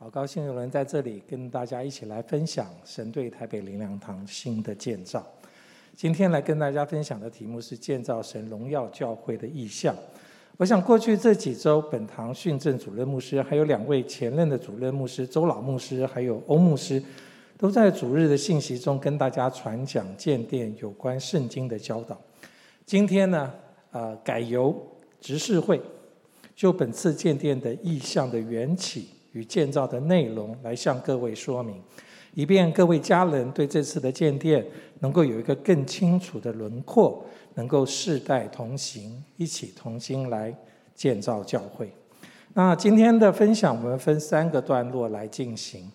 好高兴有人在这里跟大家一起来分享神对台北灵粮堂新的建造。今天来跟大家分享的题目是建造神荣耀教会的意象。我想过去这几周，本堂训政主任牧师，还有两位前任的主任牧师周老牧师，还有欧牧师，都在主日的信息中跟大家传讲建殿有关圣经的教导。今天呢，呃，改由执事会就本次建殿的意向的缘起。与建造的内容来向各位说明，以便各位家人对这次的建殿能够有一个更清楚的轮廓，能够世代同行，一起同心来建造教会。那今天的分享，我们分三个段落来进行。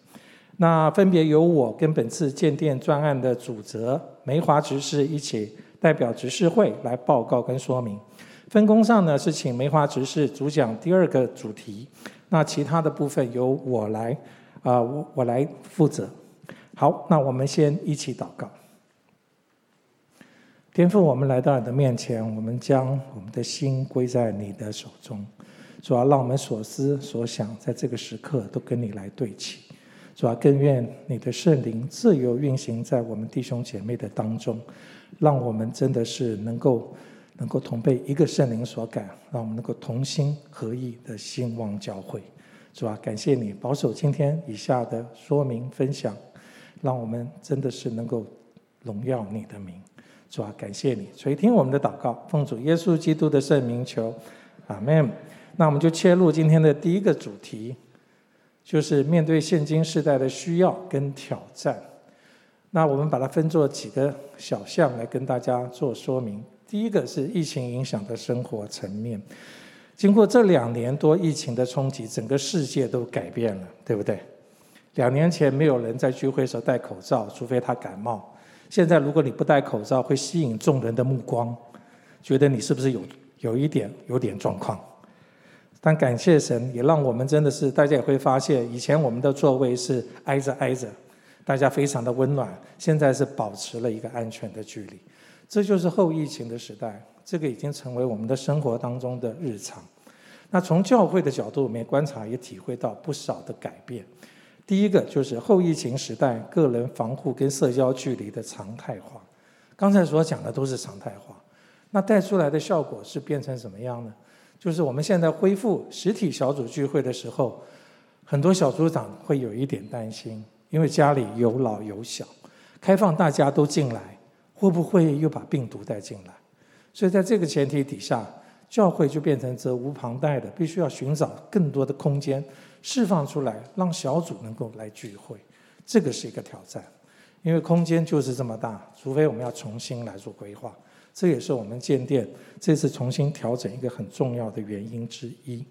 那分别由我跟本次建殿专案的主责梅华执事一起代表执事会来报告跟说明。分工上呢，是请梅华执事主讲第二个主题。那其他的部分由我来，啊、我我来负责。好，那我们先一起祷告。天父，我们来到你的面前，我们将我们的心归在你的手中。主要让我们所思所想，在这个时刻都跟你来对齐。主要更愿你的圣灵自由运行在我们弟兄姐妹的当中，让我们真的是能够。能够同被一个圣灵所感，让我们能够同心合意的兴旺教会，主啊，感谢你保守今天以下的说明分享，让我们真的是能够荣耀你的名，主啊，感谢你垂听我们的祷告，奉主耶稣基督的圣名求，阿门。那我们就切入今天的第一个主题，就是面对现今世代的需要跟挑战。那我们把它分作几个小项来跟大家做说明。第一个是疫情影响的生活层面，经过这两年多疫情的冲击，整个世界都改变了，对不对？两年前没有人在聚会时候戴口罩，除非他感冒。现在如果你不戴口罩，会吸引众人的目光，觉得你是不是有有一点有点状况？但感谢神，也让我们真的是大家也会发现，以前我们的座位是挨着挨着，大家非常的温暖，现在是保持了一个安全的距离。这就是后疫情的时代，这个已经成为我们的生活当中的日常。那从教会的角度，我们观察也体会到不少的改变。第一个就是后疫情时代个人防护跟社交距离的常态化。刚才所讲的都是常态化，那带出来的效果是变成什么样呢？就是我们现在恢复实体小组聚会的时候，很多小组长会有一点担心，因为家里有老有小，开放大家都进来。会不会又把病毒带进来？所以在这个前提底下，教会就变成责无旁贷的，必须要寻找更多的空间释放出来，让小组能够来聚会。这个是一个挑战，因为空间就是这么大，除非我们要重新来做规划。这也是我们建店这次重新调整一个很重要的原因之一。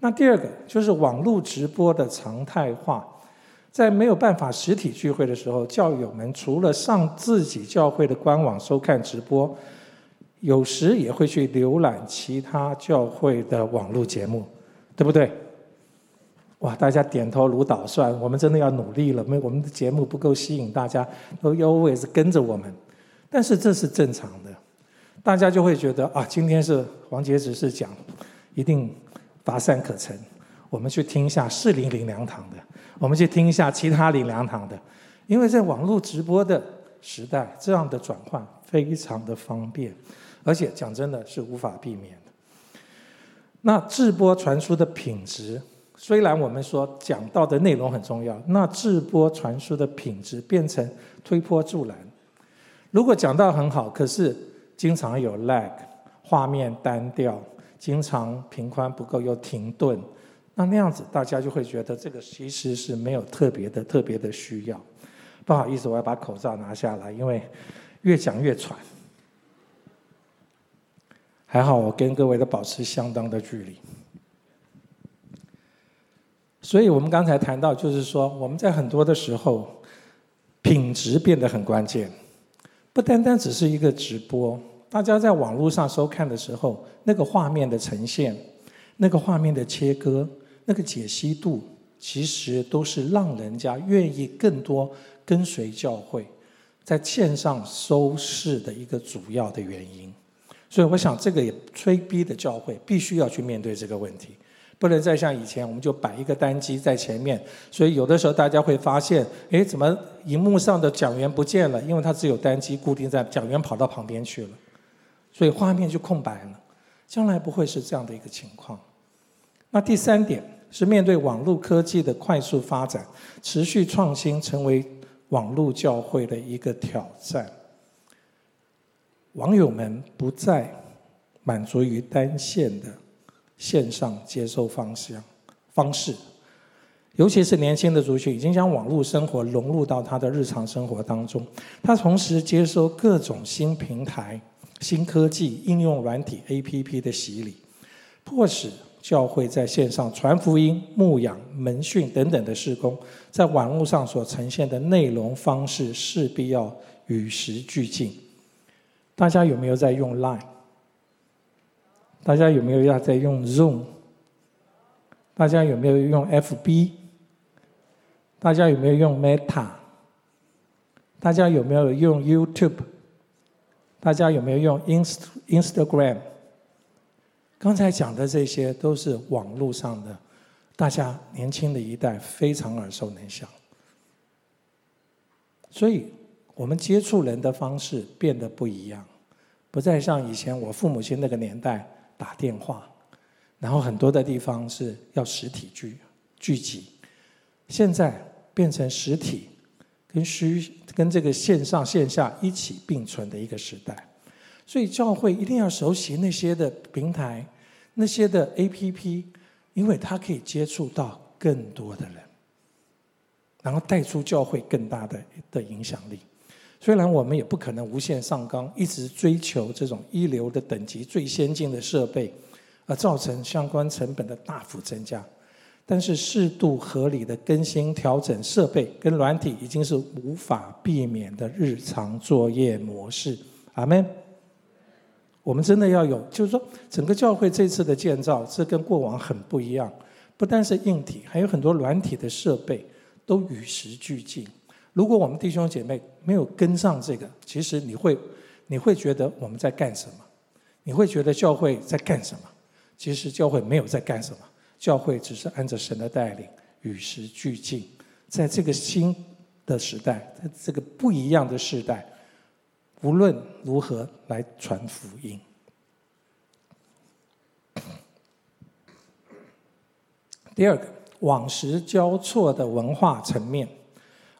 那第二个就是网络直播的常态化。在没有办法实体聚会的时候，教友们除了上自己教会的官网收看直播，有时也会去浏览其他教会的网络节目，对不对？哇，大家点头如捣蒜，我们真的要努力了。没，我们的节目不够吸引大家，都 always 跟着我们。但是这是正常的，大家就会觉得啊，今天是王杰只是讲，一定乏善可陈。我们去听一下四零零两堂的。我们去听一下其他灵粮堂的，因为在网络直播的时代，这样的转换非常的方便，而且讲真的是无法避免的。那直播传输的品质，虽然我们说讲到的内容很重要，那直播传输的品质变成推波助澜。如果讲到很好，可是经常有 lag，画面单调，经常频宽不够又停顿。那那样子，大家就会觉得这个其实是没有特别的、特别的需要。不好意思，我要把口罩拿下来，因为越讲越喘。还好我跟各位都保持相当的距离。所以我们刚才谈到，就是说我们在很多的时候，品质变得很关键，不单单只是一个直播，大家在网络上收看的时候，那个画面的呈现，那个画面的切割。那个解析度其实都是让人家愿意更多跟随教会，在线上收视的一个主要的原因。所以我想，这个也催逼的教会必须要去面对这个问题。不能再像以前，我们就摆一个单机在前面，所以有的时候大家会发现，诶，怎么荧幕上的讲员不见了？因为它只有单机固定在，讲员跑到旁边去了，所以画面就空白了。将来不会是这样的一个情况。那第三点是面对网络科技的快速发展，持续创新成为网络教会的一个挑战。网友们不再满足于单线的线上接收方向方式，尤其是年轻的族群，已经将网络生活融入到他的日常生活当中。他同时接收各种新平台、新科技应用软体 APP 的洗礼，迫使教会在线上传福音、牧养、门训等等的事工，在网络上所呈现的内容方式势必要与时俱进。大家有没有在用 Line？大家有没有要在用 Zoom？大家有没有用 FB？大家有没有用 Meta？大家有没有用 YouTube？大家有没有用 Inst Instagram？刚才讲的这些都是网络上的，大家年轻的一代非常耳熟能详。所以。我们接触人的方式变得不一样，不再像以前我父母亲那个年代打电话，然后很多的地方是要实体聚聚集，现在变成实体跟虚跟这个线上线下一起并存的一个时代，所以教会一定要熟悉那些的平台，那些的 APP，因为它可以接触到更多的人，然后带出教会更大的的影响力。虽然我们也不可能无限上纲，一直追求这种一流的等级、最先进的设备，而造成相关成本的大幅增加，但是适度合理的更新调整设备跟软体，已经是无法避免的日常作业模式。阿门。我们真的要有，就是说，整个教会这次的建造是跟过往很不一样，不单是硬体，还有很多软体的设备都与时俱进。如果我们弟兄姐妹没有跟上这个，其实你会，你会觉得我们在干什么？你会觉得教会在干什么？其实教会没有在干什么，教会只是按着神的带领，与时俱进，在这个新的时代，在这个不一样的时代，无论如何来传福音。第二个，枉时交错的文化层面。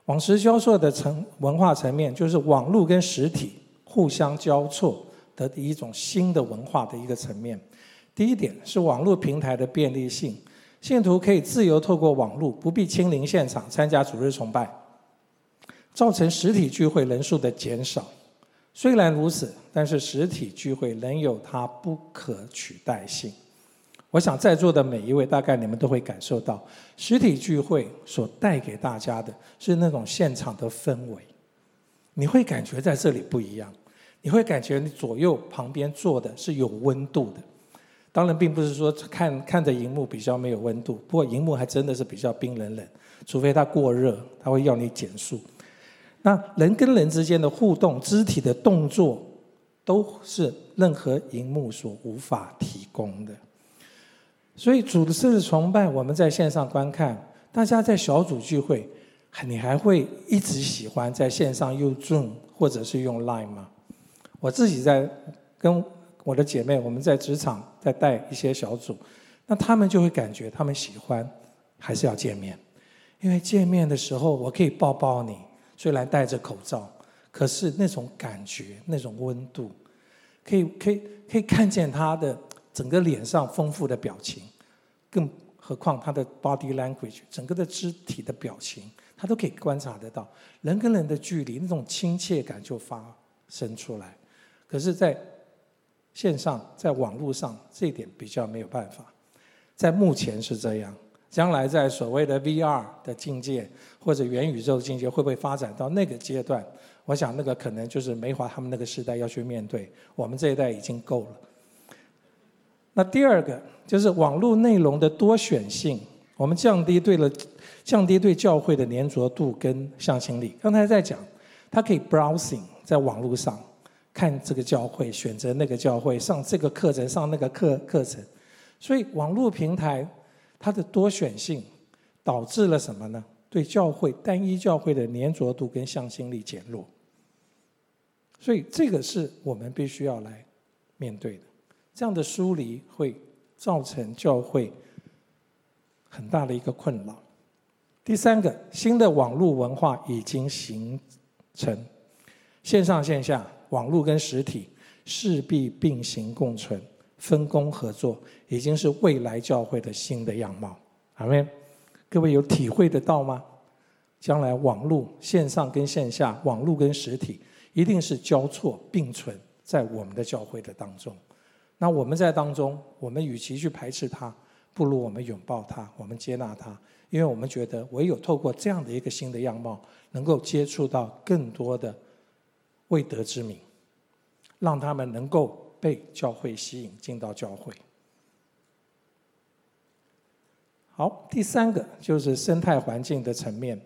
枉时交错的层文化层面，就是网络跟实体互相交错的一种新的文化的一个层面。第一点是网络平台的便利性，信徒可以自由透过网络，不必亲临现场参加主日崇拜，造成实体聚会人数的减少。虽然如此，但是实体聚会仍有它不可取代性。我想在座的每一位，大概你们都会感受到，实体聚会所带给大家的是那种现场的氛围。你会感觉在这里不一样，你会感觉你左右旁边坐的是有温度的。当然，并不是说看看着荧幕比较没有温度，不过荧幕还真的是比较冰冷冷，除非它过热，它会要你减速。那人跟人之间的互动、肢体的动作，都是任何荧幕所无法提供的。所以主的生日崇拜，我们在线上观看，大家在小组聚会，你还会一直喜欢在线上用 Zoom 或者是用 Line 吗？我自己在跟我的姐妹，我们在职场在带一些小组，那他们就会感觉他们喜欢还是要见面，因为见面的时候我可以抱抱你，虽然戴着口罩，可是那种感觉、那种温度，可以可以可以看见他的。整个脸上丰富的表情，更何况他的 body language，整个的肢体的表情，他都可以观察得到。人跟人的距离，那种亲切感就发生出来。可是，在线上，在网络上，这一点比较没有办法。在目前是这样，将来在所谓的 VR 的境界或者元宇宙的境界，会不会发展到那个阶段？我想，那个可能就是梅华他们那个时代要去面对。我们这一代已经够了。那第二个就是网络内容的多选性，我们降低对了降低对教会的粘着度跟向心力。刚才在讲，他可以 browsing 在网络上看这个教会，选择那个教会，上这个课程，上那个课课程。所以网络平台它的多选性导致了什么呢？对教会单一教会的粘着度跟向心力减弱。所以这个是我们必须要来面对的。这样的疏离会造成教会很大的一个困扰。第三个，新的网络文化已经形成，线上线下、网络跟实体势必并行共存，分工合作已经是未来教会的新的样貌。阿们，各位有体会得到吗？将来网络线上跟线下、网络跟实体一定是交错并存在我们的教会的当中。那我们在当中，我们与其去排斥它，不如我们拥抱它，我们接纳它。因为我们觉得，唯有透过这样的一个新的样貌，能够接触到更多的未得之民，让他们能够被教会吸引进到教会。好，第三个就是生态环境的层面。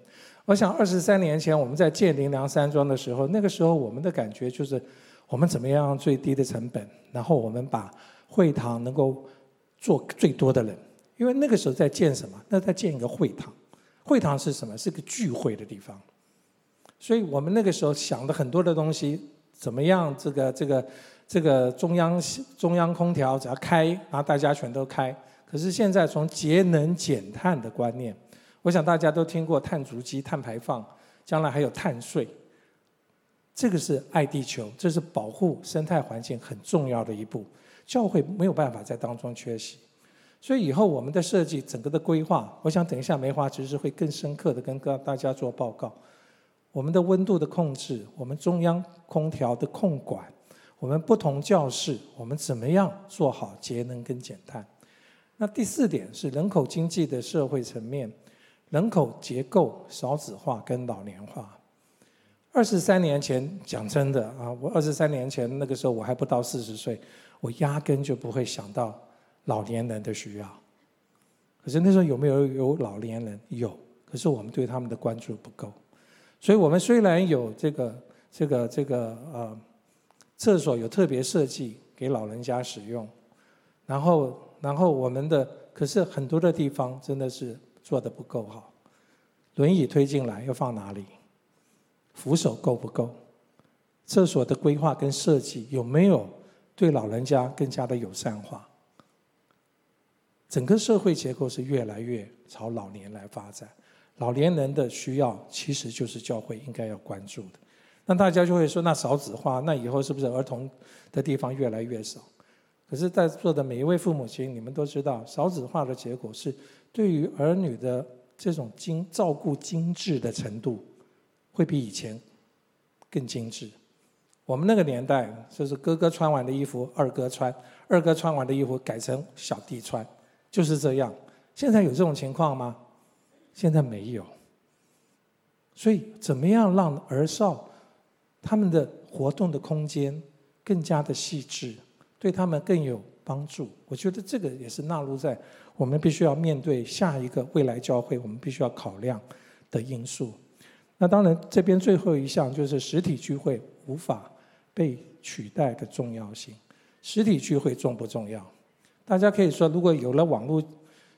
我想二十三年前我们在建灵粮山庄的时候，那个时候我们的感觉就是，我们怎么样最低的成本，然后我们把会堂能够做最多的人。因为那个时候在建什么？那在建一个会堂。会堂是什么？是个聚会的地方。所以我们那个时候想的很多的东西，怎么样？这个这个这个中央中央空调只要开，然后大家全都开。可是现在从节能减碳的观念，我想大家都听过碳足迹、碳排放，将来还有碳税。这个是爱地球，这是保护生态环境很重要的一步。教会没有办法在当中缺席。所以以后我们的设计，整个的规划，我想等一下梅花其实会更深刻的跟大家做报告。我们的温度的控制，我们中央空调的控管，我们不同教室，我们怎么样做好节能跟减碳？那第四点是人口经济的社会层面，人口结构少子化跟老年化。二十三年前，讲真的啊，我二十三年前那个时候我还不到四十岁，我压根就不会想到。老年人的需要，可是那时候有没有有老年人？有，可是我们对他们的关注不够。所以我们虽然有这个这个这个呃厕所有特别设计给老人家使用，然后然后我们的可是很多的地方真的是做的不够好。轮椅推进来要放哪里？扶手够不够？厕所的规划跟设计有没有对老人家更加的友善化？整个社会结构是越来越朝老年来发展，老年人的需要其实就是教会应该要关注的。那大家就会说，那少子化，那以后是不是儿童的地方越来越少？可是，在座的每一位父母亲，你们都知道，少子化的结果是对于儿女的这种精照顾精致的程度，会比以前更精致。我们那个年代，就是哥哥穿完的衣服，二哥穿；二哥穿完的衣服，改成小弟穿。就是这样，现在有这种情况吗？现在没有。所以，怎么样让儿少他们的活动的空间更加的细致，对他们更有帮助？我觉得这个也是纳入在我们必须要面对下一个未来教会，我们必须要考量的因素。那当然，这边最后一项就是实体聚会无法被取代的重要性。实体聚会重不重要？大家可以说，如果有了网络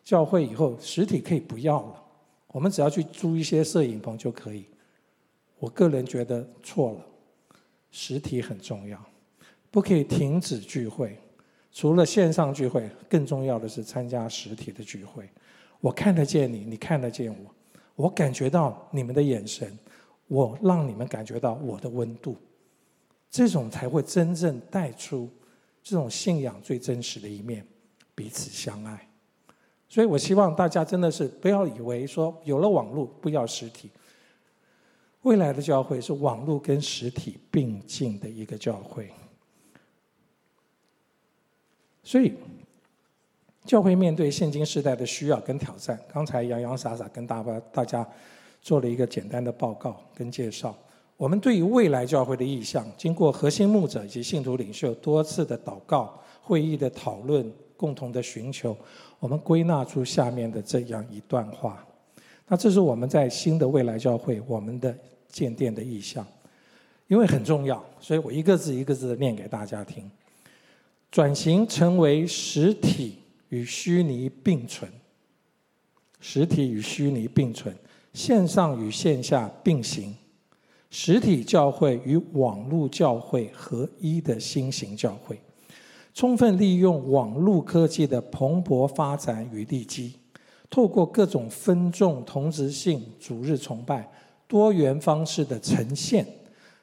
教会以后，实体可以不要了，我们只要去租一些摄影棚就可以。我个人觉得错了，实体很重要，不可以停止聚会。除了线上聚会，更重要的是参加实体的聚会。我看得见你，你看得见我，我感觉到你们的眼神，我让你们感觉到我的温度，这种才会真正带出这种信仰最真实的一面。彼此相爱，所以我希望大家真的是不要以为说有了网络不要实体。未来的教会是网络跟实体并进的一个教会，所以教会面对现今时代的需要跟挑战，刚才洋洋洒洒跟大家大家做了一个简单的报告跟介绍。我们对于未来教会的意向，经过核心牧者以及信徒领袖多次的祷告、会议的讨论。共同的寻求，我们归纳出下面的这样一段话。那这是我们在新的未来教会我们的建殿的意向，因为很重要，所以我一个字一个字的念给大家听。转型成为实体与虚拟并存，实体与虚拟并存，线上与线下并行，实体教会与网络教会合一的新型教会，充分利用网络科技的蓬勃发展与利基，透过各种分众同质性主日崇拜多元方式的呈现，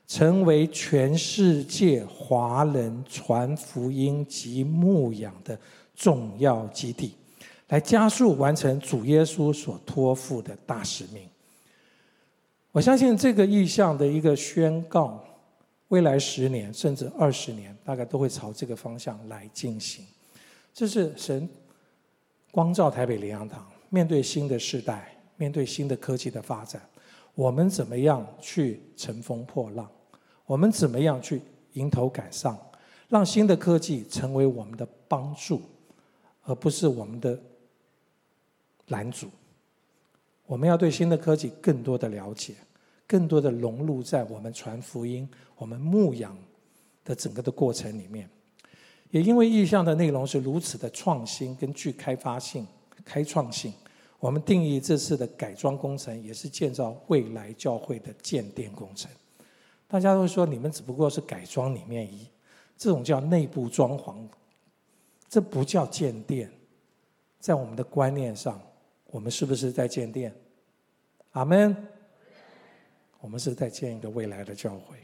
成为全世界华人传福音及牧养的重要基地。来加速完成主耶稣所托付的大使命。我相信这个意向的一个宣告，未来十年甚至二十年，大概都会朝这个方向来进行。这是神光照台北灵粮堂，面对新的时代，面对新的科技的发展，我们怎么样去乘风破浪？我们怎么样去迎头赶上，让新的科技成为我们的帮助，而不是我们的。拦阻，我们要对新的科技更多的了解，更多的融入在我们传福音、我们牧养的整个的过程里面。也因为意向的内容是如此的创新跟具开发性、开创性，我们定义这次的改装工程也是建造未来教会的建殿工程。大家都说你们只不过是改装里面一，这种叫内部装潢，这不叫建殿，在我们的观念上。我们是不是在建殿？阿门。我们是在建一个未来的教会，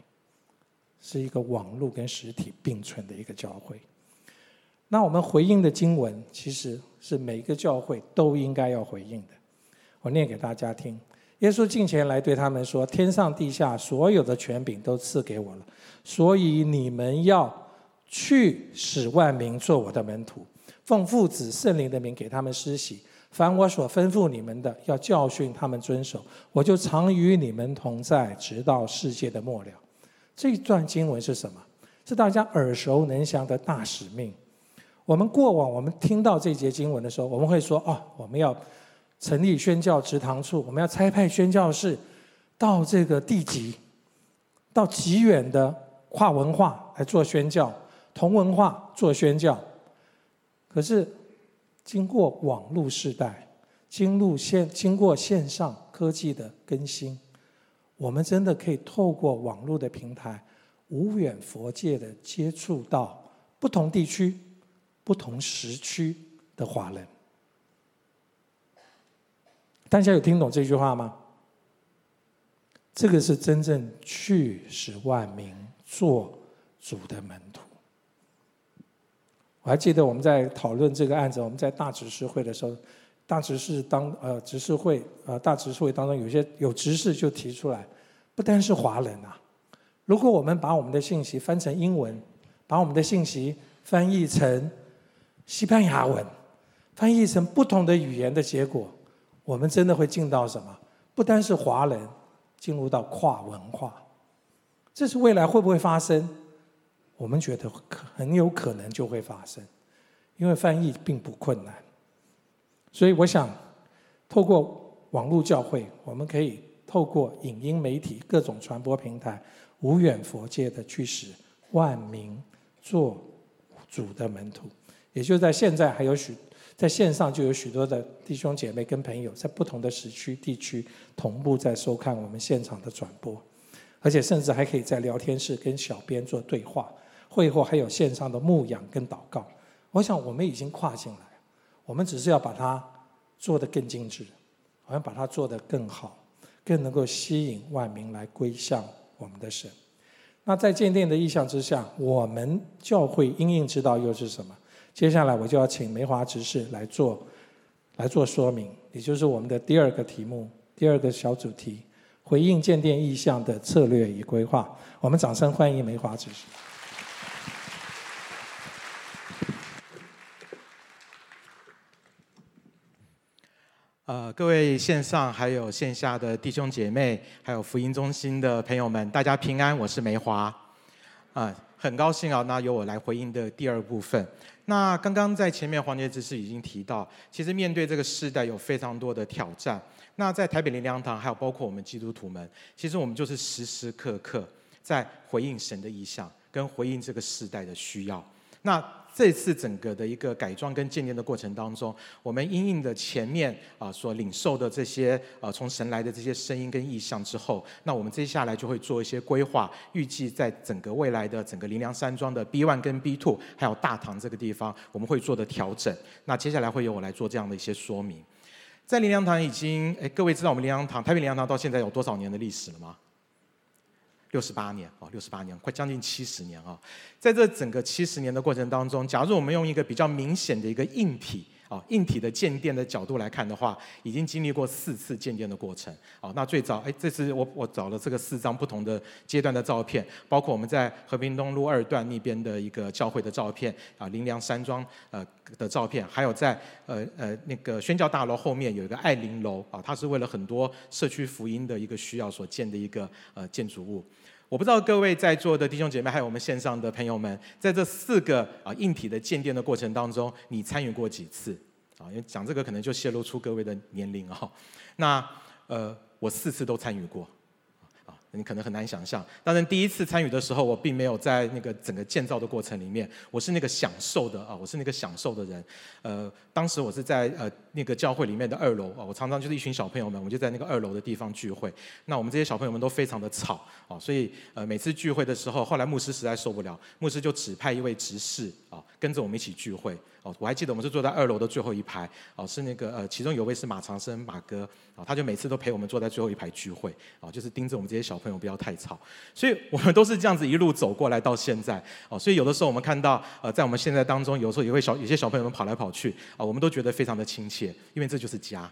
是一个网络跟实体并存的一个教会。那我们回应的经文，其实是每个教会都应该要回应的。我念给大家听：耶稣近前来对他们说：“天上地下所有的权柄都赐给我了，所以你们要去使万民做我的门徒，奉父子圣灵的名给他们施洗。”凡我所吩咐你们的，要教训他们遵守，我就常与你们同在，直到世界的末了。这一段经文是什么？是大家耳熟能详的大使命。我们过往我们听到这节经文的时候，我们会说：哦，我们要成立宣教职堂处，我们要差派宣教士到这个地级，到极远的跨文化来做宣教，同文化做宣教。可是。经过网络时代，经路线经过线上科技的更新，我们真的可以透过网络的平台，无远佛界的接触到不同地区、不同时区的华人。大家有听懂这句话吗？这个是真正去使万民做主的门徒。我还记得我们在讨论这个案子，我们在大执事会的时候，大执事当呃执事会呃大执事会当中有些有执事就提出来，不单是华人啊，如果我们把我们的信息翻成英文，把我们的信息翻译成西班牙文，翻译成不同的语言的结果，我们真的会进到什么？不单是华人进入到跨文化，这是未来会不会发生？我们觉得很有可能就会发生，因为翻译并不困难，所以我想透过网络教会，我们可以透过影音媒体各种传播平台，无远弗届的去使万民做主的门徒。也就在现在，还有许在线上就有许多的弟兄姐妹跟朋友，在不同的时区地区同步在收看我们现场的转播，而且甚至还可以在聊天室跟小编做对话。会后还有线上的牧养跟祷告，我想我们已经跨进来，我们只是要把它做得更精致，我们把它做得更好，更能够吸引万民来归向我们的神。那在建殿的意向之下，我们教会应应之道又是什么？接下来我就要请梅华执事来做来做说明，也就是我们的第二个题目，第二个小主题：回应建殿意向的策略与规划。我们掌声欢迎梅华执事。呃，各位线上还有线下的弟兄姐妹，还有福音中心的朋友们，大家平安，我是梅华，啊、很高兴啊，那由我来回应的第二部分。那刚刚在前面黄杰只是已经提到，其实面对这个世代有非常多的挑战。那在台北灵粮堂，还有包括我们基督徒们，其实我们就是时时刻刻在回应神的意向，跟回应这个世代的需要。那这次整个的一个改装跟建立的过程当中，我们因应的前面啊所领受的这些呃从神来的这些声音跟意象之后，那我们接下来就会做一些规划，预计在整个未来的整个林良山庄的 B one 跟 B two，还有大堂这个地方，我们会做的调整。那接下来会由我来做这样的一些说明。在林良堂已经，哎，各位知道我们灵粮堂台北灵粮堂到现在有多少年的历史了吗？六十八年哦，六十八年，快将近七十年啊！在这整个七十年的过程当中，假如我们用一个比较明显的一个硬体啊，硬体的建殿的角度来看的话，已经经历过四次建殿的过程啊。那最早，哎，这次我我找了这个四张不同的阶段的照片，包括我们在和平东路二段那边的一个教会的照片啊，灵粮山庄呃的照片，还有在呃呃那个宣教大楼后面有一个爱灵楼啊，它是为了很多社区福音的一个需要所建的一个呃建筑物。我不知道各位在座的弟兄姐妹，还有我们线上的朋友们，在这四个啊硬体的建殿的过程当中，你参与过几次？啊，因为讲这个可能就泄露出各位的年龄啊。那呃，我四次都参与过。你可能很难想象，当然第一次参与的时候，我并没有在那个整个建造的过程里面，我是那个享受的啊，我是那个享受的人。呃，当时我是在呃那个教会里面的二楼啊，我常常就是一群小朋友们，我就在那个二楼的地方聚会。那我们这些小朋友们都非常的吵啊，所以呃每次聚会的时候，后来牧师实在受不了，牧师就指派一位执事啊跟着我们一起聚会。哦，我还记得我们是坐在二楼的最后一排，哦，是那个呃，其中有位是马长生马哥，哦，他就每次都陪我们坐在最后一排聚会，哦，就是盯着我们这些小朋友不要太吵，所以我们都是这样子一路走过来到现在，哦，所以有的时候我们看到呃，在我们现在当中，有时候也会小有些小朋友们跑来跑去，啊，我们都觉得非常的亲切，因为这就是家。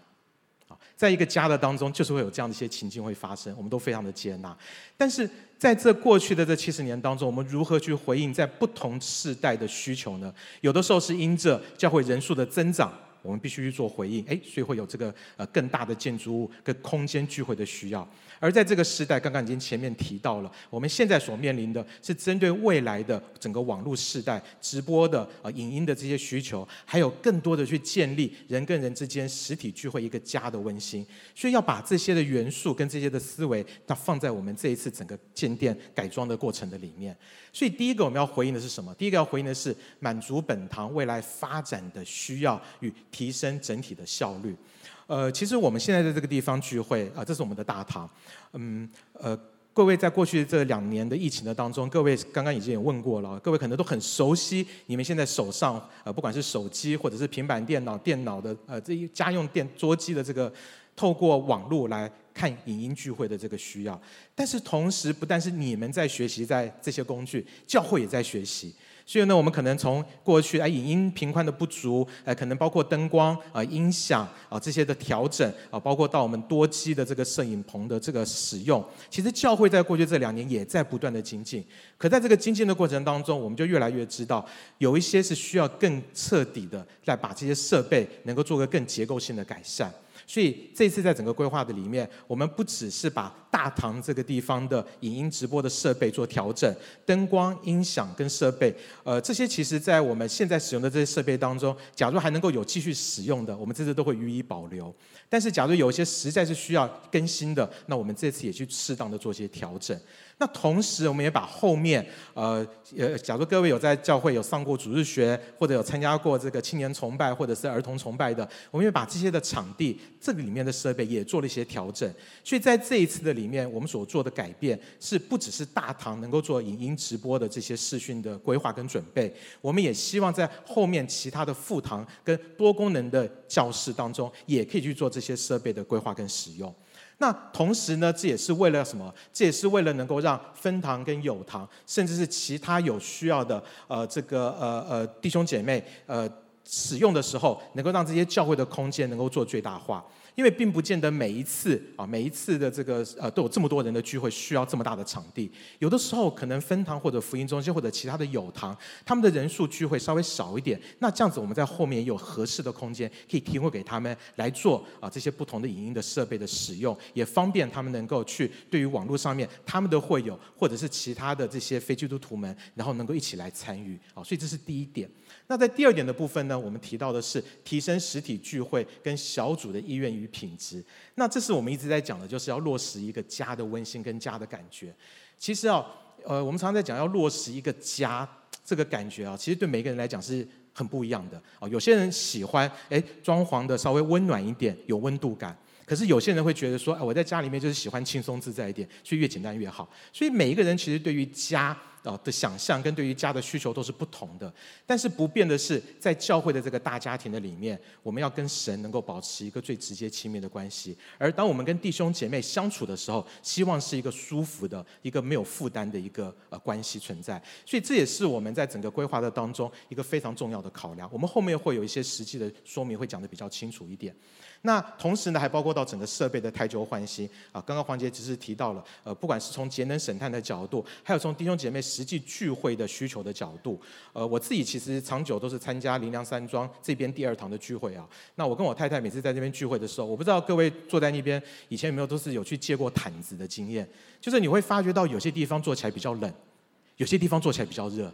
在一个家的当中，就是会有这样的一些情境会发生，我们都非常的接纳。但是在这过去的这七十年当中，我们如何去回应在不同世代的需求呢？有的时候是因着教会人数的增长。我们必须去做回应，哎，所以会有这个呃更大的建筑物跟空间聚会的需要。而在这个时代，刚刚已经前面提到了，我们现在所面临的是针对未来的整个网络时代直播的呃影音的这些需求，还有更多的去建立人跟人之间实体聚会一个家的温馨。所以要把这些的元素跟这些的思维，它放在我们这一次整个建店改装的过程的里面。所以第一个我们要回应的是什么？第一个要回应的是满足本堂未来发展的需要与提升整体的效率。呃，其实我们现在在这个地方聚会啊，这是我们的大堂。嗯，呃，各位在过去这两年的疫情的当中，各位刚刚已经也问过了，各位可能都很熟悉你们现在手上呃，不管是手机或者是平板电脑、电脑的呃这一家用电桌机的这个透过网络来看影音聚会的这个需要。但是同时，不但是你们在学习在这些工具，教会也在学习。所以呢，我们可能从过去啊，影音频宽的不足，呃，可能包括灯光啊、音响啊这些的调整啊，包括到我们多机的这个摄影棚的这个使用，其实教会在过去这两年也在不断的精进。可在这个精进的过程当中，我们就越来越知道，有一些是需要更彻底的来把这些设备能够做个更结构性的改善。所以这次在整个规划的里面，我们不只是把大堂这个地方的影音直播的设备做调整，灯光、音响跟设备，呃，这些其实在我们现在使用的这些设备当中，假如还能够有继续使用的，我们这次都会予以保留。但是假如有一些实在是需要更新的，那我们这次也去适当的做一些调整。那同时，我们也把后面，呃，呃，假如各位有在教会有上过主日学，或者有参加过这个青年崇拜，或者是儿童崇拜的，我们也把这些的场地，这个里面的设备也做了一些调整。所以在这一次的里面，我们所做的改变，是不只是大堂能够做影音直播的这些视讯的规划跟准备，我们也希望在后面其他的副堂跟多功能的教室当中，也可以去做这些设备的规划跟使用。那同时呢，这也是为了什么？这也是为了能够让分堂跟友堂，甚至是其他有需要的呃这个呃呃弟兄姐妹呃使用的时候，能够让这些教会的空间能够做最大化。因为并不见得每一次啊，每一次的这个呃都有这么多人的聚会需要这么大的场地。有的时候可能分堂或者福音中心或者其他的友堂，他们的人数聚会稍微少一点。那这样子我们在后面有合适的空间可以提供给他们来做啊这些不同的影音的设备的使用，也方便他们能够去对于网络上面他们的会友或者是其他的这些非基督徒们，然后能够一起来参与啊。所以这是第一点。那在第二点的部分呢，我们提到的是提升实体聚会跟小组的意愿与品质。那这是我们一直在讲的，就是要落实一个家的温馨跟家的感觉。其实啊，呃，我们常常在讲要落实一个家，这个感觉啊，其实对每个人来讲是很不一样的啊。有些人喜欢哎装潢的稍微温暖一点，有温度感。可是有些人会觉得说，哎，我在家里面就是喜欢轻松自在一点，所以越简单越好。所以每一个人其实对于家啊的想象跟对于家的需求都是不同的。但是不变的是，在教会的这个大家庭的里面，我们要跟神能够保持一个最直接亲密的关系。而当我们跟弟兄姐妹相处的时候，希望是一个舒服的、一个没有负担的一个呃关系存在。所以这也是我们在整个规划的当中一个非常重要的考量。我们后面会有一些实际的说明，会讲得比较清楚一点。那同时呢，还包括到整个设备的汰旧换新啊。刚刚黄杰只是提到了，呃，不管是从节能省碳的角度，还有从弟兄姐妹实际聚会的需求的角度，呃，我自己其实长久都是参加林良山庄这边第二堂的聚会啊。那我跟我太太每次在这边聚会的时候，我不知道各位坐在那边以前有没有都是有去借过毯子的经验，就是你会发觉到有些地方坐起来比较冷，有些地方坐起来比较热。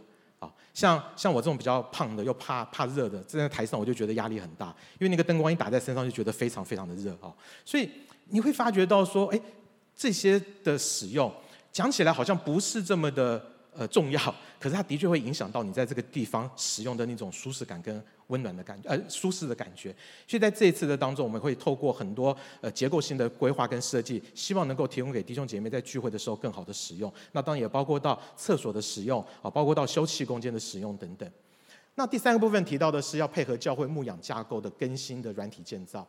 像像我这种比较胖的又怕怕热的，站在台上我就觉得压力很大，因为那个灯光一打在身上就觉得非常非常的热啊。所以你会发觉到说，哎，这些的使用讲起来好像不是这么的。呃，重要，可是它的确会影响到你在这个地方使用的那种舒适感跟温暖的感觉，呃，舒适的感觉。所以在这一次的当中，我们会透过很多呃结构性的规划跟设计，希望能够提供给弟兄姐妹在聚会的时候更好的使用。那当然也包括到厕所的使用啊，包括到休憩空间的使用等等。那第三个部分提到的是要配合教会牧养架构的更新的软体建造。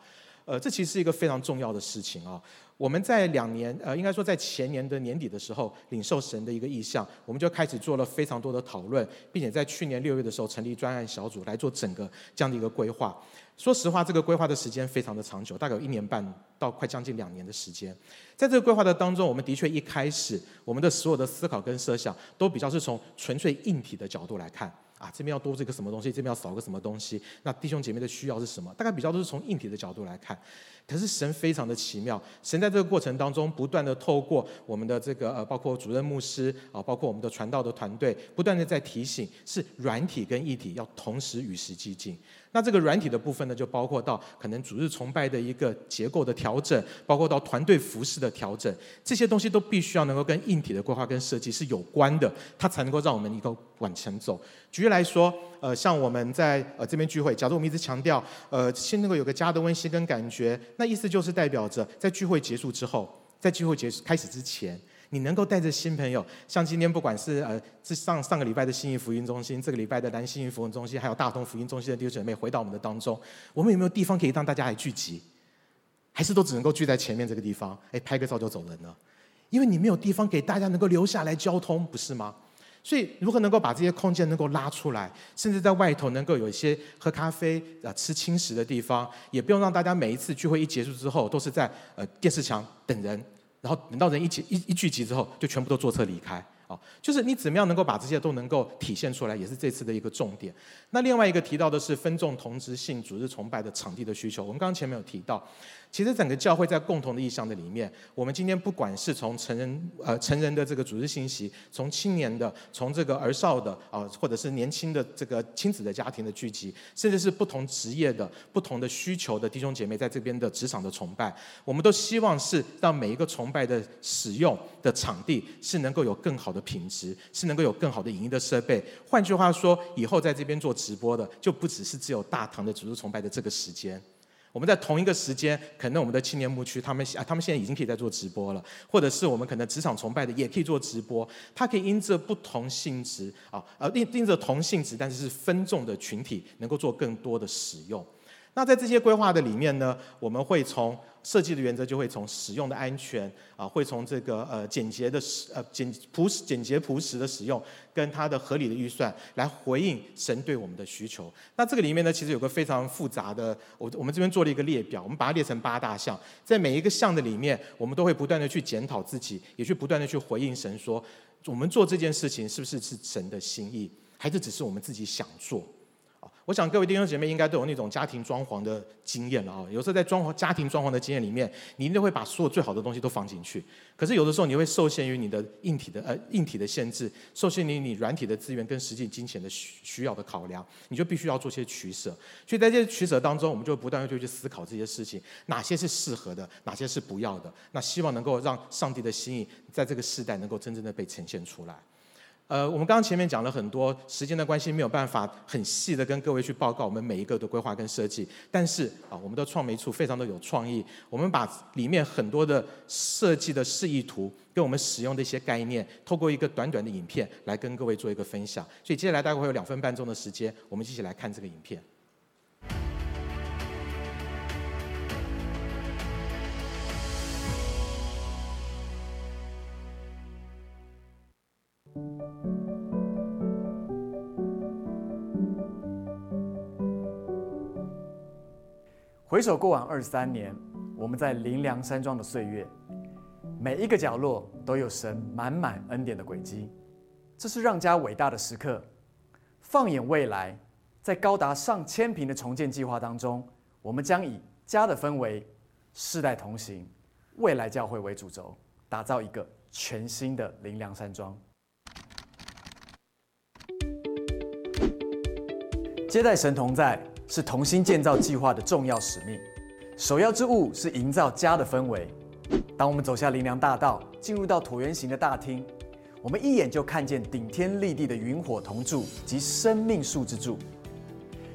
呃，这其实是一个非常重要的事情啊。我们在两年，呃，应该说在前年的年底的时候，领受神的一个意向，我们就开始做了非常多的讨论，并且在去年六月的时候成立专案小组来做整个这样的一个规划。说实话，这个规划的时间非常的长久，大概有一年半到快将近两年的时间。在这个规划的当中，我们的确一开始我们的所有的思考跟设想都比较是从纯粹硬体的角度来看。啊，这边要多这个什么东西，这边要少个什么东西。那弟兄姐妹的需要是什么？大概比较都是从硬体的角度来看。可是神非常的奇妙，神在这个过程当中不断的透过我们的这个呃，包括主任牧师啊，包括我们的传道的团队，不断的在提醒，是软体跟硬体要同时与时俱进。那这个软体的部分呢，就包括到可能主日崇拜的一个结构的调整，包括到团队服饰的调整，这些东西都必须要能够跟硬体的规划跟设计是有关的，它才能够让我们一个往前走。举例来说，呃，像我们在呃这边聚会，假如我们一直强调，呃，先能够有个家的温馨跟感觉，那意思就是代表着在聚会结束之后，在聚会结开始之前。你能够带着新朋友，像今天不管是呃，是上上个礼拜的信义福音中心，这个礼拜的南信义福音中心，还有大同福音中心的弟兄姐妹回到我们的当中，我们有没有地方可以让大家来聚集？还是都只能够聚在前面这个地方？哎，拍个照就走人了？因为你没有地方给大家能够留下来交通，不是吗？所以如何能够把这些空间能够拉出来，甚至在外头能够有一些喝咖啡啊、吃轻食的地方，也不用让大家每一次聚会一结束之后都是在呃电视墙等人。然后等到人一起一一聚集之后，就全部都坐车离开。啊，就是你怎么样能够把这些都能够体现出来，也是这次的一个重点。那另外一个提到的是分众同质性组织崇拜的场地的需求。我们刚刚前面有提到，其实整个教会在共同的意向的里面，我们今天不管是从成人呃成人的这个主日信息，从青年的，从这个儿少的啊，或者是年轻的这个亲子的家庭的聚集，甚至是不同职业的不同的需求的弟兄姐妹在这边的职场的崇拜，我们都希望是让每一个崇拜的使用的场地是能够有更好的。品质是能够有更好的影音的设备。换句话说，以后在这边做直播的，就不只是只有大堂的主日崇拜的这个时间。我们在同一个时间，可能我们的青年牧区，他们啊，他们现在已经可以在做直播了，或者是我们可能职场崇拜的，也可以做直播。它可以因着不同性质啊，呃，因因着同性质，但是是分众的群体，能够做更多的使用。那在这些规划的里面呢，我们会从设计的原则，就会从使用的安全啊，会从这个呃简洁的使呃简朴实简洁朴实的使用，跟它的合理的预算来回应神对我们的需求。那这个里面呢，其实有个非常复杂的，我我们这边做了一个列表，我们把它列成八大项，在每一个项的里面，我们都会不断的去检讨自己，也去不断的去回应神说，我们做这件事情是不是是神的心意，还是只是我们自己想做？我想各位弟兄姐妹应该都有那种家庭装潢的经验了啊。有时候在装潢家庭装潢的经验里面，你一定会把所有最好的东西都放进去。可是有的时候你会受限于你的硬体的呃硬体的限制，受限于你软体的资源跟实际金钱的需需要的考量，你就必须要做些取舍。所以在这些取舍当中，我们就不断的就去思考这些事情，哪些是适合的，哪些是不要的。那希望能够让上帝的心意在这个世代能够真正的被呈现出来。呃，我们刚刚前面讲了很多，时间的关系没有办法很细的跟各位去报告我们每一个的规划跟设计。但是啊，我们的创媒处非常的有创意，我们把里面很多的设计的示意图跟我们使用的一些概念，透过一个短短的影片来跟各位做一个分享。所以接下来大概会有两分半钟的时间，我们一起来看这个影片。回首过往二十三年，我们在林良山庄的岁月，每一个角落都有神满满恩典的轨迹。这是让家伟大的时刻。放眼未来，在高达上千坪的重建计划当中，我们将以家的氛围、世代同行、未来教会为主轴，打造一个全新的林良山庄。接待神同在。是同心建造计划的重要使命，首要之务是营造家的氛围。当我们走下灵粮大道，进入到椭圆形的大厅，我们一眼就看见顶天立地的云火铜柱及生命树之柱，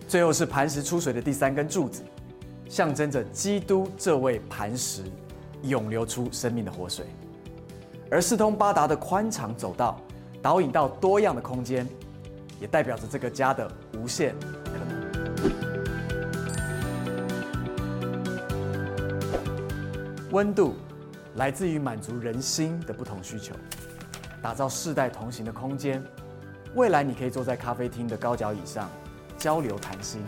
最后是磐石出水的第三根柱子，象征着基督这位磐石涌流出生命的活水。而四通八达的宽敞走道，导引到多样的空间，也代表着这个家的无限。温度来自于满足人心的不同需求，打造世代同行的空间。未来你可以坐在咖啡厅的高脚椅上交流谈心，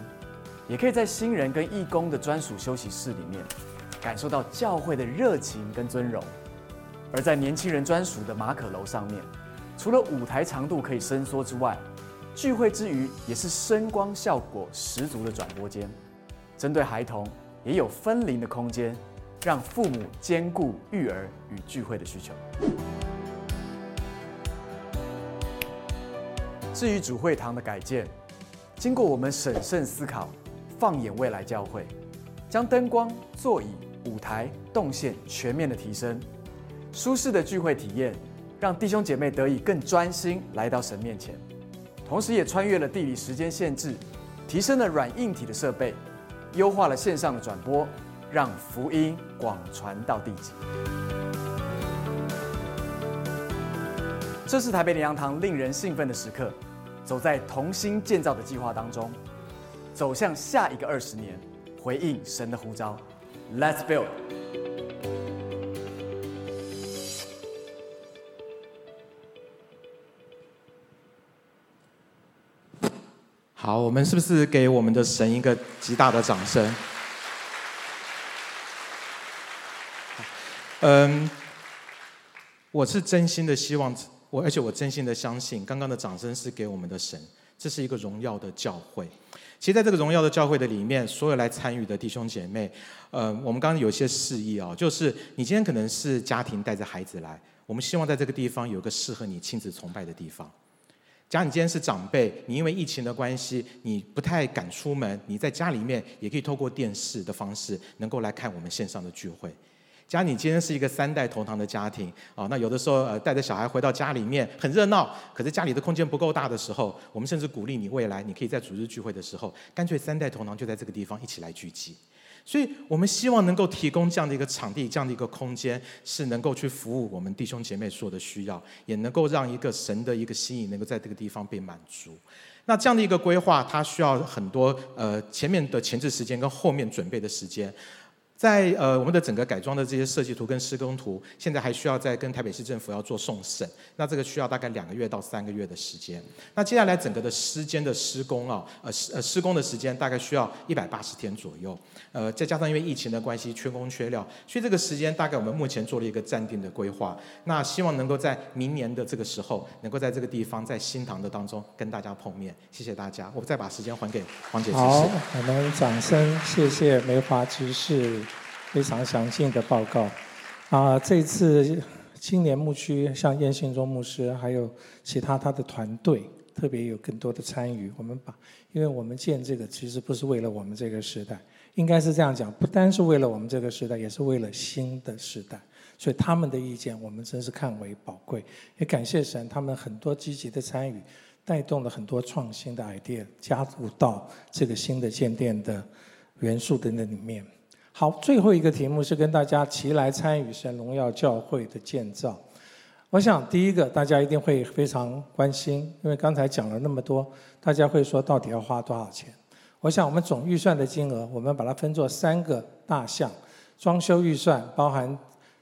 也可以在新人跟义工的专属休息室里面感受到教会的热情跟尊荣。而在年轻人专属的马可楼上面，除了舞台长度可以伸缩之外，聚会之余也是声光效果十足的转播间。针对孩童也有分龄的空间。让父母兼顾育儿与聚会的需求。至于主会堂的改建，经过我们审慎思考，放眼未来教会，将灯光、座椅、舞台、动线全面的提升，舒适的聚会体验，让弟兄姐妹得以更专心来到神面前，同时也穿越了地理时间限制，提升了软硬体的设备，优化了线上的转播。让福音广传到地极。这是台北灵粮堂令人兴奋的时刻，走在同心建造的计划当中，走向下一个二十年，回应神的呼召。Let's build。好，我们是不是给我们的神一个极大的掌声？嗯，我是真心的希望，我而且我真心的相信，刚刚的掌声是给我们的神，这是一个荣耀的教会。其实，在这个荣耀的教会的里面，所有来参与的弟兄姐妹，呃，我们刚刚有些示意哦，就是你今天可能是家庭带着孩子来，我们希望在这个地方有个适合你亲子崇拜的地方。假如你今天是长辈，你因为疫情的关系，你不太敢出门，你在家里面也可以透过电视的方式，能够来看我们线上的聚会。假如你今天是一个三代同堂的家庭啊，那有的时候呃带着小孩回到家里面很热闹，可是家里的空间不够大的时候，我们甚至鼓励你未来你可以在主日聚会的时候，干脆三代同堂就在这个地方一起来聚集。所以我们希望能够提供这样的一个场地，这样的一个空间，是能够去服务我们弟兄姐妹所有的需要，也能够让一个神的一个心意能够在这个地方被满足。那这样的一个规划，它需要很多呃前面的前置时间跟后面准备的时间。在呃我们的整个改装的这些设计图跟施工图，现在还需要再跟台北市政府要做送审，那这个需要大概两个月到三个月的时间。那接下来整个的施间的施工啊，呃施呃施工的时间大概需要一百八十天左右，呃再加上因为疫情的关系缺工缺料，所以这个时间大概我们目前做了一个暂定的规划。那希望能够在明年的这个时候，能够在这个地方在新塘的当中跟大家碰面。谢谢大家，我再把时间还给黄姐。好，我们掌声谢谢梅华执事。非常详尽的报告，啊，这次青年牧区像燕信忠牧师，还有其他他的团队，特别有更多的参与。我们把，因为我们建这个其实不是为了我们这个时代，应该是这样讲，不单是为了我们这个时代，也是为了新的时代。所以他们的意见，我们真是看为宝贵。也感谢神，他们很多积极的参与，带动了很多创新的 idea，加入到这个新的建殿的元素的那里面。好，最后一个题目是跟大家齐来参与神荣耀教会的建造。我想第一个大家一定会非常关心，因为刚才讲了那么多，大家会说到底要花多少钱？我想我们总预算的金额，我们把它分作三个大项：装修预算包含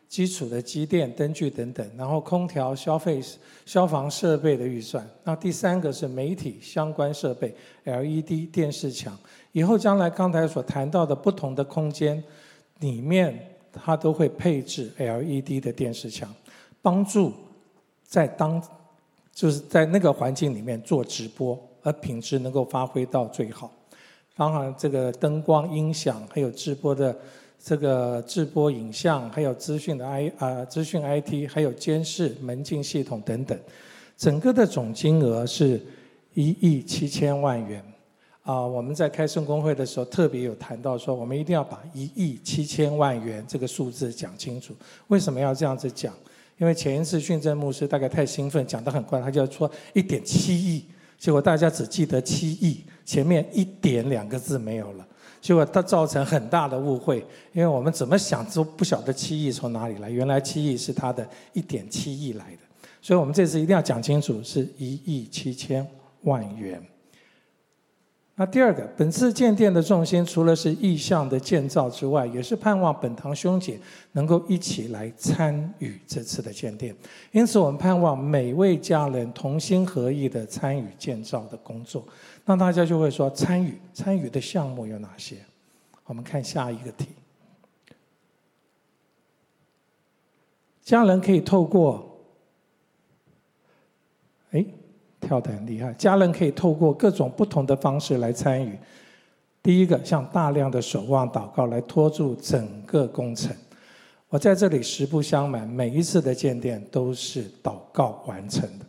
基础的机电灯具等等，然后空调、消费、消防设备的预算。那第三个是媒体相关设备，LED 电视墙。以后将来刚才所谈到的不同的空间里面，它都会配置 LED 的电视墙，帮助在当就是在那个环境里面做直播，而品质能够发挥到最好。当然，这个灯光、音响，还有直播的这个直播影像，还有资讯的 I 啊资讯 IT，还有监视门禁系统等等，整个的总金额是一亿七千万元。啊，我们在开圣公会的时候特别有谈到说，我们一定要把一亿七千万元这个数字讲清楚。为什么要这样子讲？因为前一次训政牧师大概太兴奋，讲得很快，他就说一点七亿，结果大家只记得七亿，前面一点两个字没有了，结果它造成很大的误会。因为我们怎么想都不晓得七亿从哪里来，原来七亿是他的一点七亿来的，所以我们这次一定要讲清楚，是一亿七千万元。那第二个，本次建殿的重心，除了是意象的建造之外，也是盼望本堂兄姐能够一起来参与这次的建殿。因此，我们盼望每位家人同心合意的参与建造的工作。那大家就会说，参与参与的项目有哪些？我们看下一个题。家人可以透过，哎。跳得很厉害，家人可以透过各种不同的方式来参与。第一个，像大量的守望祷告来拖住整个工程。我在这里实不相瞒，每一次的建殿都是祷告完成的。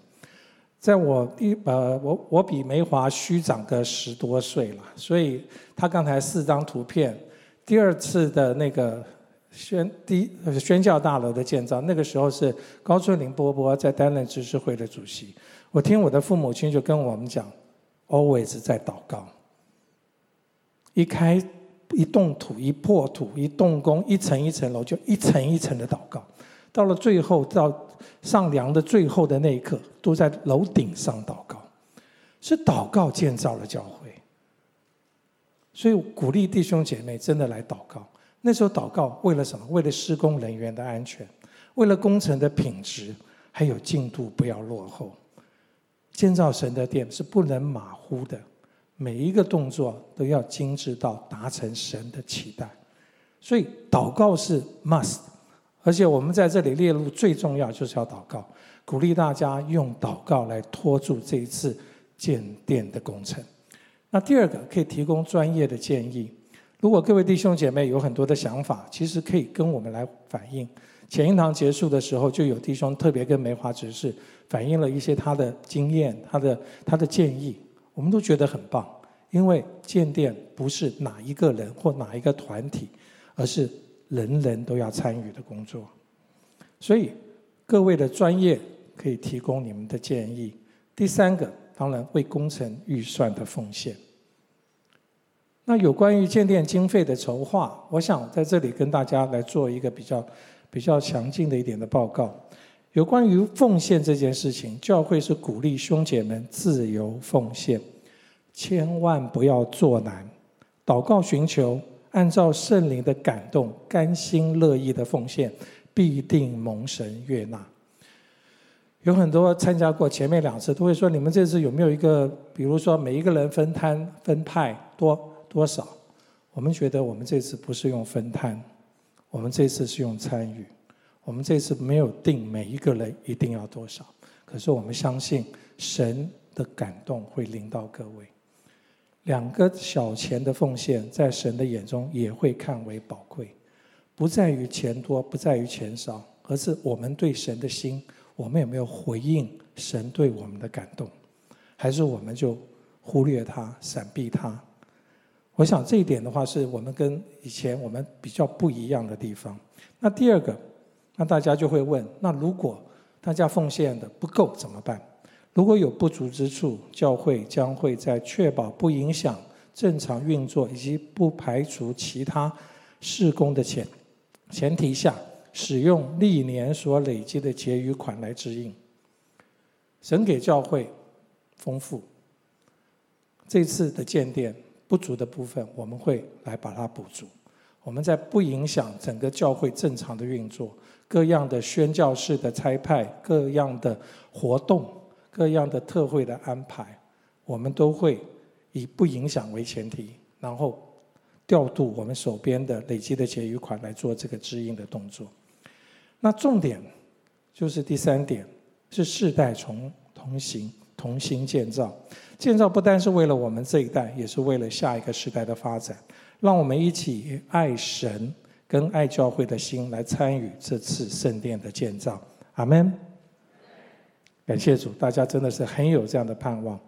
在我一呃，我我比梅华虚长个十多岁了，所以他刚才四张图片，第二次的那个宣第宣教大楼的建造，那个时候是高春林伯伯在担任执事会的主席。我听我的父母亲就跟我们讲，always 在祷告。一开一动土，一破土，一动工，一层一层楼，就一层一层的祷告。到了最后，到上梁的最后的那一刻，都在楼顶上祷告。是祷告建造了教会，所以鼓励弟兄姐妹真的来祷告。那时候祷告为了什么？为了施工人员的安全，为了工程的品质，还有进度不要落后。建造神的殿是不能马虎的，每一个动作都要精致到达成神的期待，所以祷告是 must，而且我们在这里列入最重要就是要祷告，鼓励大家用祷告来拖住这一次建殿的工程。那第二个可以提供专业的建议，如果各位弟兄姐妹有很多的想法，其实可以跟我们来反映。前一堂结束的时候，就有弟兄特别跟梅华执事反映了一些他的经验、他的他的建议，我们都觉得很棒。因为建殿不是哪一个人或哪一个团体，而是人人都要参与的工作。所以各位的专业可以提供你们的建议。第三个，当然为工程预算的奉献。那有关于建殿经费的筹划，我想在这里跟大家来做一个比较。比较详尽的一点的报告，有关于奉献这件事情，教会是鼓励兄姐们自由奉献，千万不要做难，祷告寻求，按照圣灵的感动，甘心乐意的奉献，必定蒙神悦纳。有很多参加过前面两次，都会说：你们这次有没有一个，比如说每一个人分摊分派多多少？我们觉得我们这次不是用分摊。我们这次是用参与，我们这次没有定每一个人一定要多少，可是我们相信神的感动会临到各位。两个小钱的奉献，在神的眼中也会看为宝贵，不在于钱多，不在于钱少，而是我们对神的心，我们有没有回应神对我们的感动，还是我们就忽略它、闪避它？我想这一点的话，是我们跟以前我们比较不一样的地方。那第二个，那大家就会问：那如果大家奉献的不够怎么办？如果有不足之处，教会将会在确保不影响正常运作以及不排除其他事工的前前提下，使用历年所累积的结余款来支应。神给教会丰富，这次的建殿。不足的部分，我们会来把它补足。我们在不影响整个教会正常的运作，各样的宣教士的差派，各样的活动，各样的特会的安排，我们都会以不影响为前提，然后调度我们手边的累积的结余款来做这个支应的动作。那重点就是第三点，是世代从同行。同心建造，建造不单是为了我们这一代，也是为了下一个时代的发展。让我们一起爱神跟爱教会的心来参与这次圣殿的建造。阿门。感谢主，大家真的是很有这样的盼望。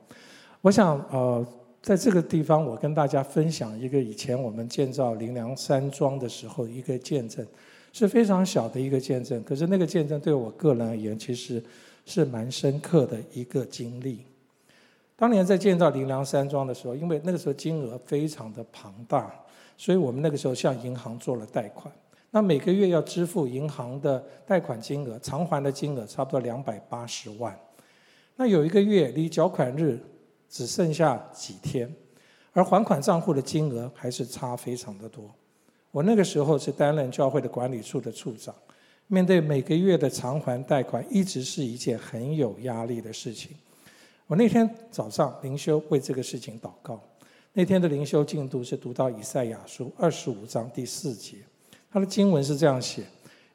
我想，呃，在这个地方，我跟大家分享一个以前我们建造灵粮山庄的时候一个见证，是非常小的一个见证。可是那个见证对我个人而言，其实。是蛮深刻的一个经历。当年在建造林良山庄的时候，因为那个时候金额非常的庞大，所以我们那个时候向银行做了贷款。那每个月要支付银行的贷款金额，偿还的金额差不多两百八十万。那有一个月离缴款日只剩下几天，而还款账户的金额还是差非常的多。我那个时候是担任教会的管理处的处长。面对每个月的偿还贷款，一直是一件很有压力的事情。我那天早上灵修为这个事情祷告。那天的灵修进度是读到以赛亚书二十五章第四节，他的经文是这样写：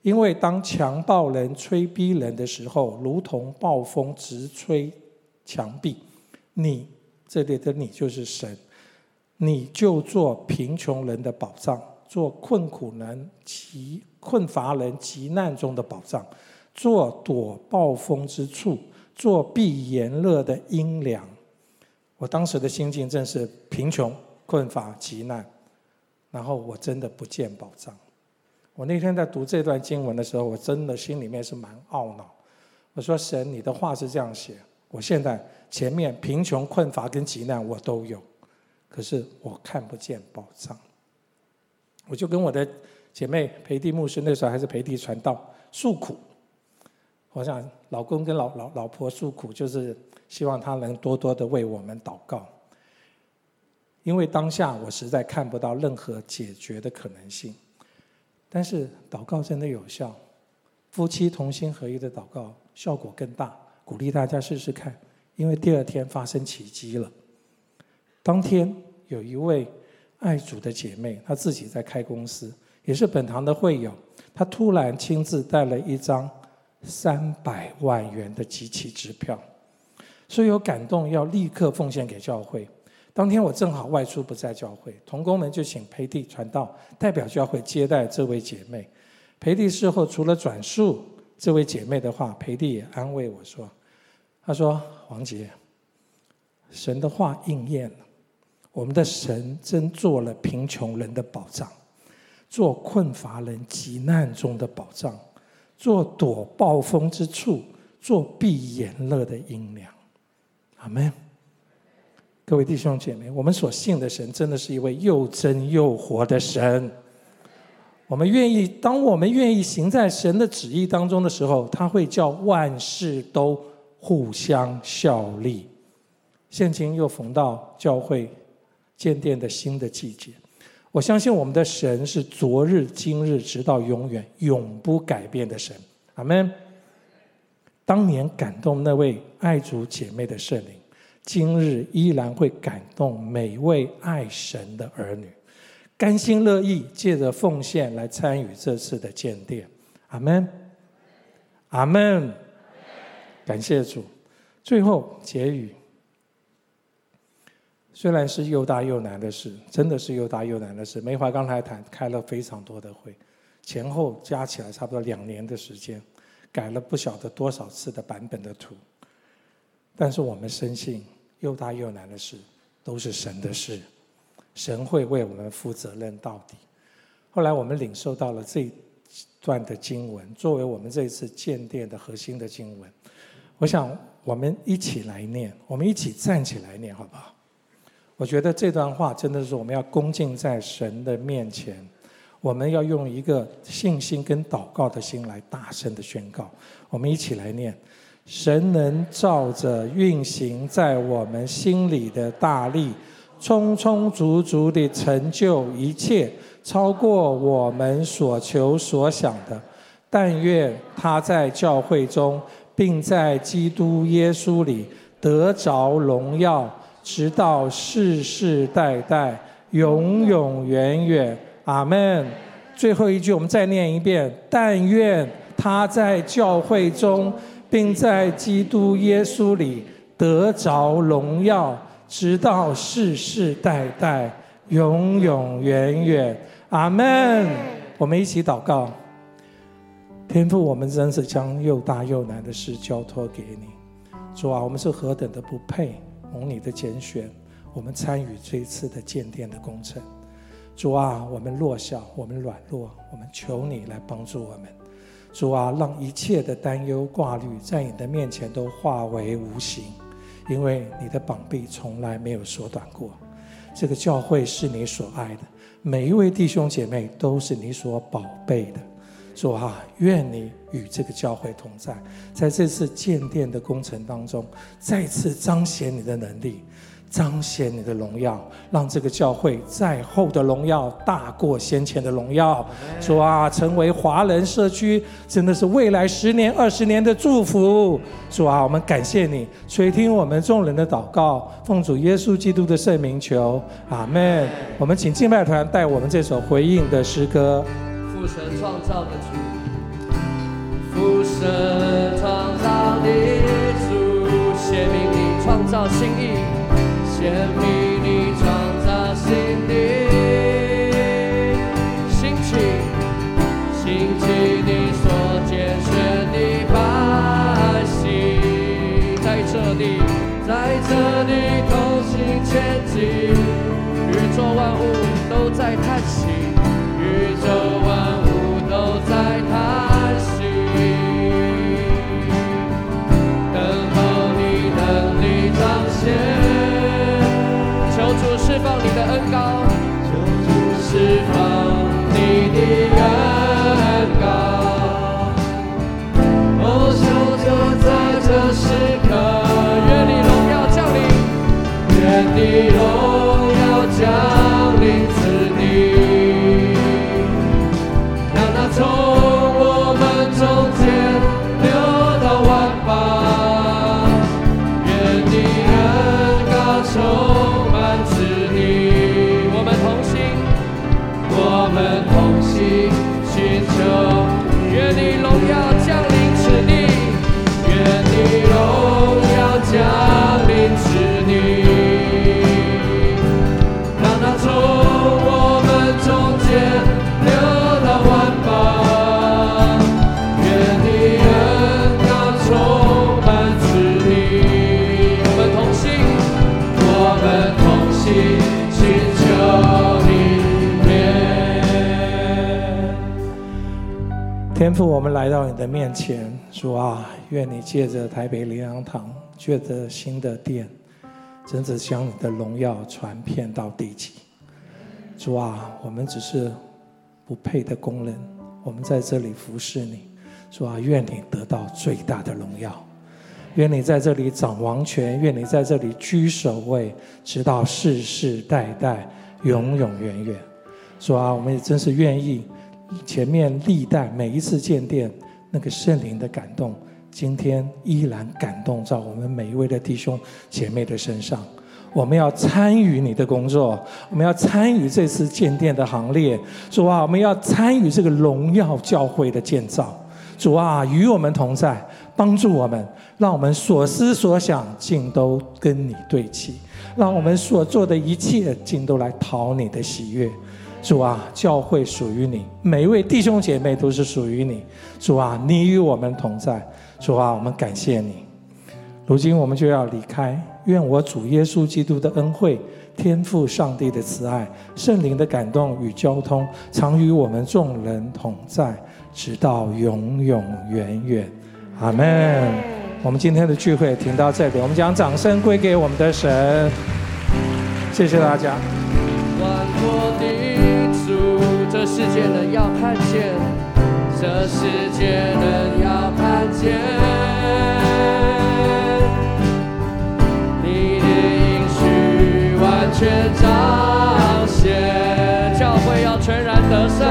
因为当强暴人吹逼人的时候，如同暴风直吹墙壁，你这里的你就是神，你就做贫穷人的保障，做困苦人其。困乏人急难中的保障，做躲暴风之处，做避炎热的阴凉。我当时的心境正是贫穷、困乏、急难，然后我真的不见宝藏。我那天在读这段经文的时候，我真的心里面是蛮懊恼。我说：“神，你的话是这样写，我现在前面贫穷、困乏跟急难我都有，可是我看不见宝藏。”我就跟我的。姐妹培蒂牧师那时候还是培蒂传道诉苦，我想老公跟老老老婆诉苦，就是希望他能多多的为我们祷告，因为当下我实在看不到任何解决的可能性，但是祷告真的有效，夫妻同心合一的祷告效果更大，鼓励大家试试看，因为第二天发生奇迹了，当天有一位爱主的姐妹，她自己在开公司。也是本堂的会友，她突然亲自带了一张三百万元的集齐支票，所以有感动，要立刻奉献给教会。当天我正好外出不在教会，同工们就请培蒂传道代表教会接待这位姐妹。培蒂事后除了转述这位姐妹的话，培蒂也安慰我说：“他说黄姐，神的话应验了，我们的神真做了贫穷人的保障。”做困乏人急难中的保障，做躲暴风之处，做避炎热的阴凉。阿门。各位弟兄姐妹，我们所信的神真的是一位又真又活的神。我们愿意，当我们愿意行在神的旨意当中的时候，他会叫万事都互相效力。现今又逢到教会建殿的新的季节。我相信我们的神是昨日、今日，直到永远，永不改变的神。阿门。当年感动那位爱主姐妹的圣灵，今日依然会感动每位爱神的儿女，甘心乐意借着奉献来参与这次的建殿。阿门。阿门。感谢主。最后结语。虽然是又大又难的事，真的是又大又难的事。梅华刚才谈开了非常多的会，前后加起来差不多两年的时间，改了不晓得多少次的版本的图。但是我们深信，又大又难的事都是神的事，神会为我们负责任到底。后来我们领受到了这段的经文，作为我们这次建殿的核心的经文。我想我们一起来念，我们一起站起来念，好不好？我觉得这段话真的是我们要恭敬在神的面前，我们要用一个信心跟祷告的心来大声的宣告。我们一起来念：神能照着运行在我们心里的大力，充充足足的成就一切，超过我们所求所想的。但愿他在教会中，并在基督耶稣里得着荣耀。直到世世代代，永永远远，阿门。最后一句，我们再念一遍：但愿他在教会中，并在基督耶稣里得着荣耀，直到世世代代，永永远远，阿门。我们一起祷告，天父，我们真是将又大又难的事交托给你。主啊，我们是何等的不配。蒙你的拣选，我们参与这一次的建殿的工程。主啊，我们弱小，我们软弱，我们求你来帮助我们。主啊，让一切的担忧挂虑在你的面前都化为无形，因为你的膀臂从来没有缩短过。这个教会是你所爱的，每一位弟兄姐妹都是你所宝贝的。主啊，愿你与这个教会同在，在这次建殿的工程当中，再次彰显你的能力，彰显你的荣耀，让这个教会在后的荣耀大过先前的荣耀。主啊，成为华人社区，真的是未来十年、二十年的祝福。主啊，我们感谢你，垂听我们众人的祷告，奉主耶稣基督的圣名求，阿门。我们请敬拜团带我们这首回应的诗歌。父神创造的主，父神创造的主，显明你创造心意，显明你创造心意，兴起，兴起你所拣选的百姓，在这里，在这里同心前进，宇宙万物都在叹息，借着台北灵粮堂，借着新的殿，真的将你的荣耀传遍到地极。主啊，我们只是不配的工人，我们在这里服侍你。主啊，愿你得到最大的荣耀，愿你在这里掌王权，愿你在这里居首位，直到世世代代，永永远远。主啊，我们也真是愿意。前面历代每一次建殿，那个圣灵的感动，今天依然感动在我们每一位的弟兄姐妹的身上。我们要参与你的工作，我们要参与这次建殿的行列。主啊，我们要参与这个荣耀教会的建造。主啊，与我们同在，帮助我们，让我们所思所想尽都跟你对齐，让我们所做的一切尽都来讨你的喜悦。主啊，教会属于你，每一位弟兄姐妹都是属于你。主啊，你与我们同在。主啊，我们感谢你。如今我们就要离开，愿我主耶稣基督的恩惠、天父上帝的慈爱、圣灵的感动与交通，常与我们众人同在，直到永永远远。阿门。我们今天的聚会停到这里，我们将掌声归给我们的神。谢谢大家。这世界人要看见，这世界人要看见。全彰显，教会要全然得胜，